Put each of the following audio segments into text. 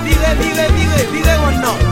vive, vive, vive, vive o no.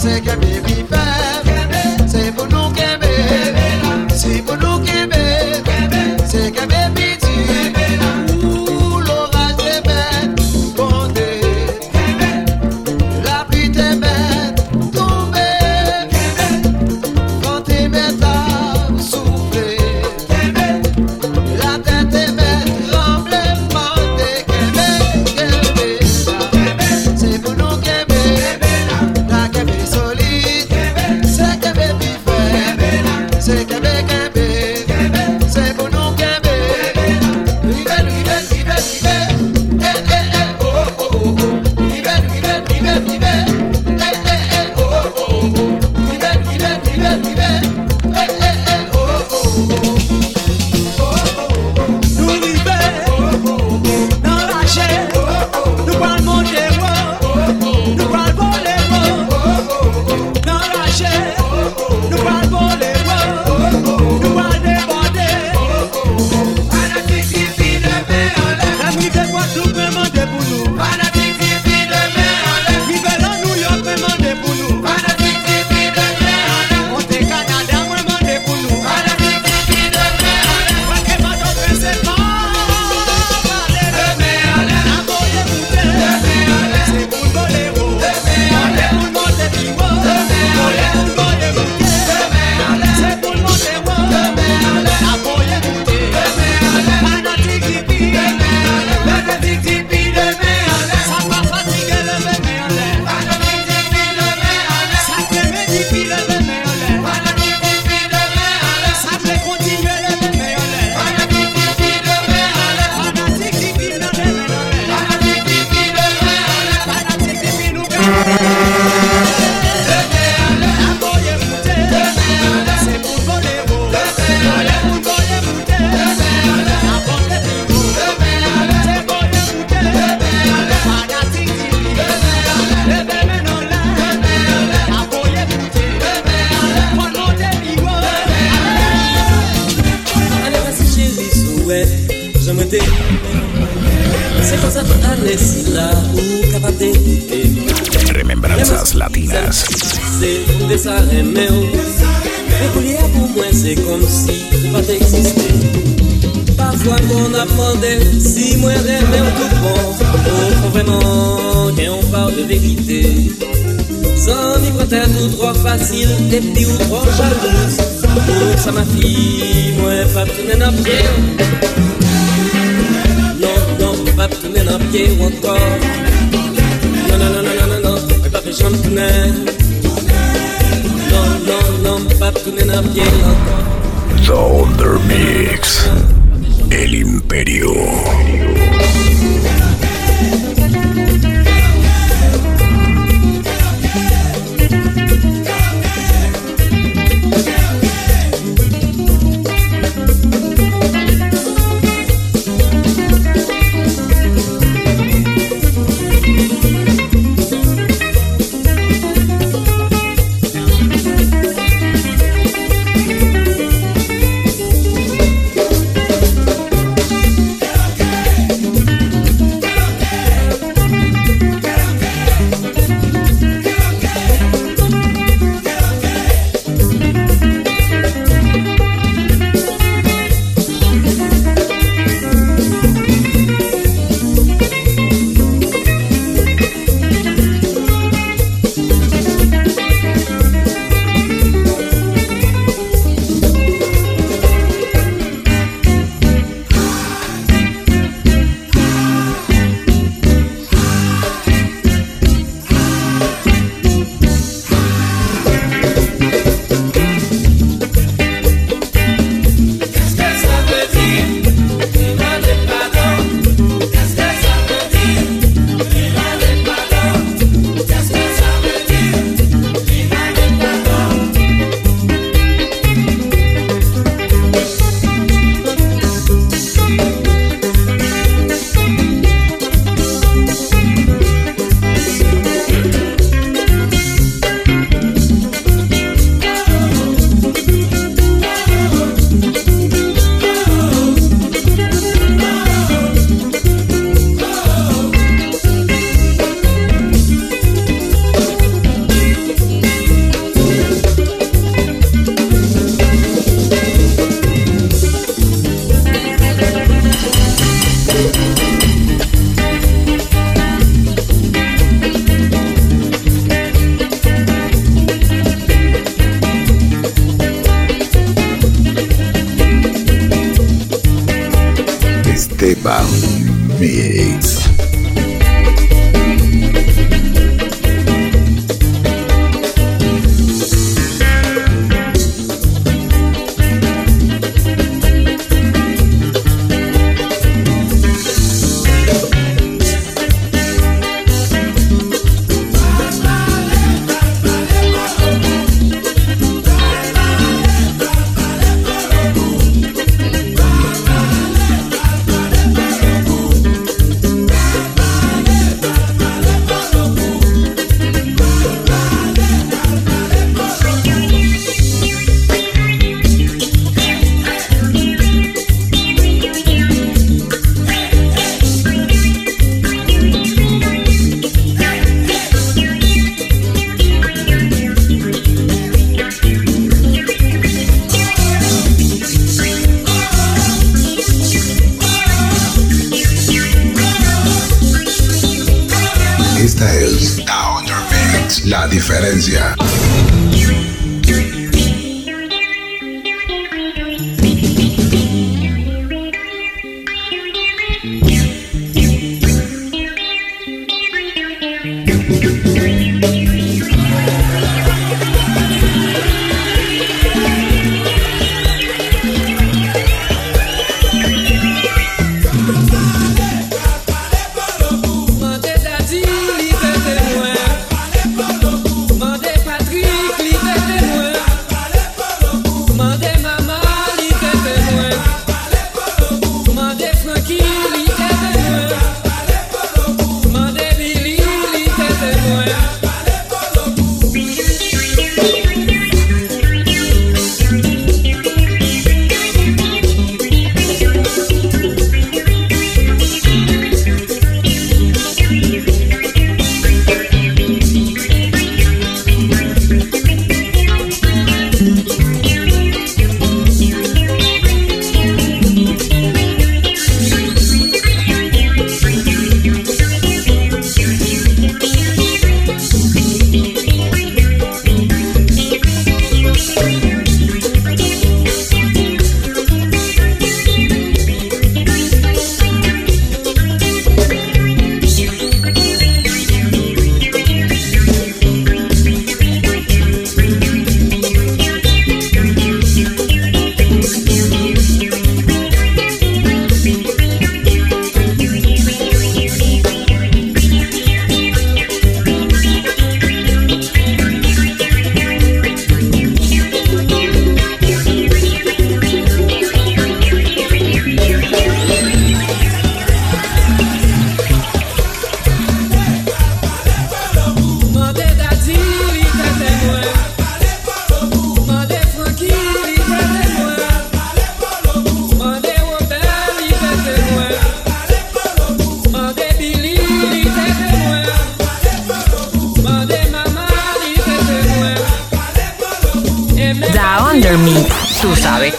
Sing your baby facile, des The El Imperio.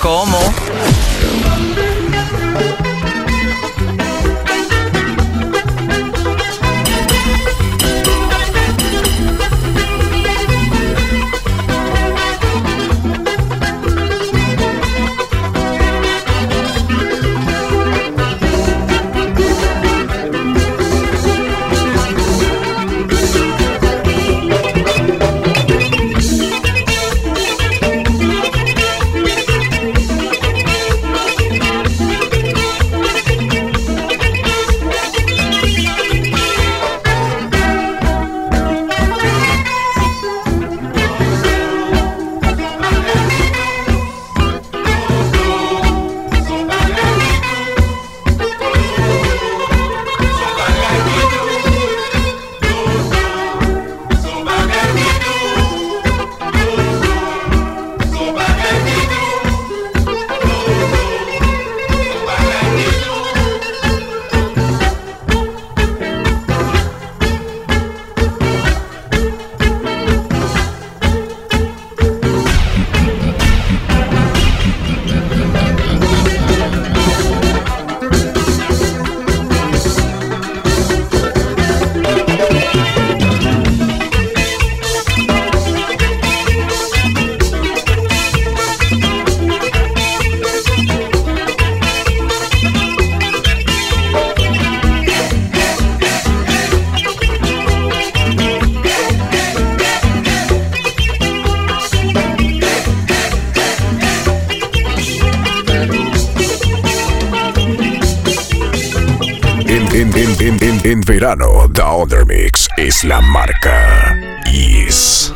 Come. en, verano, The Mix es la marca. Is.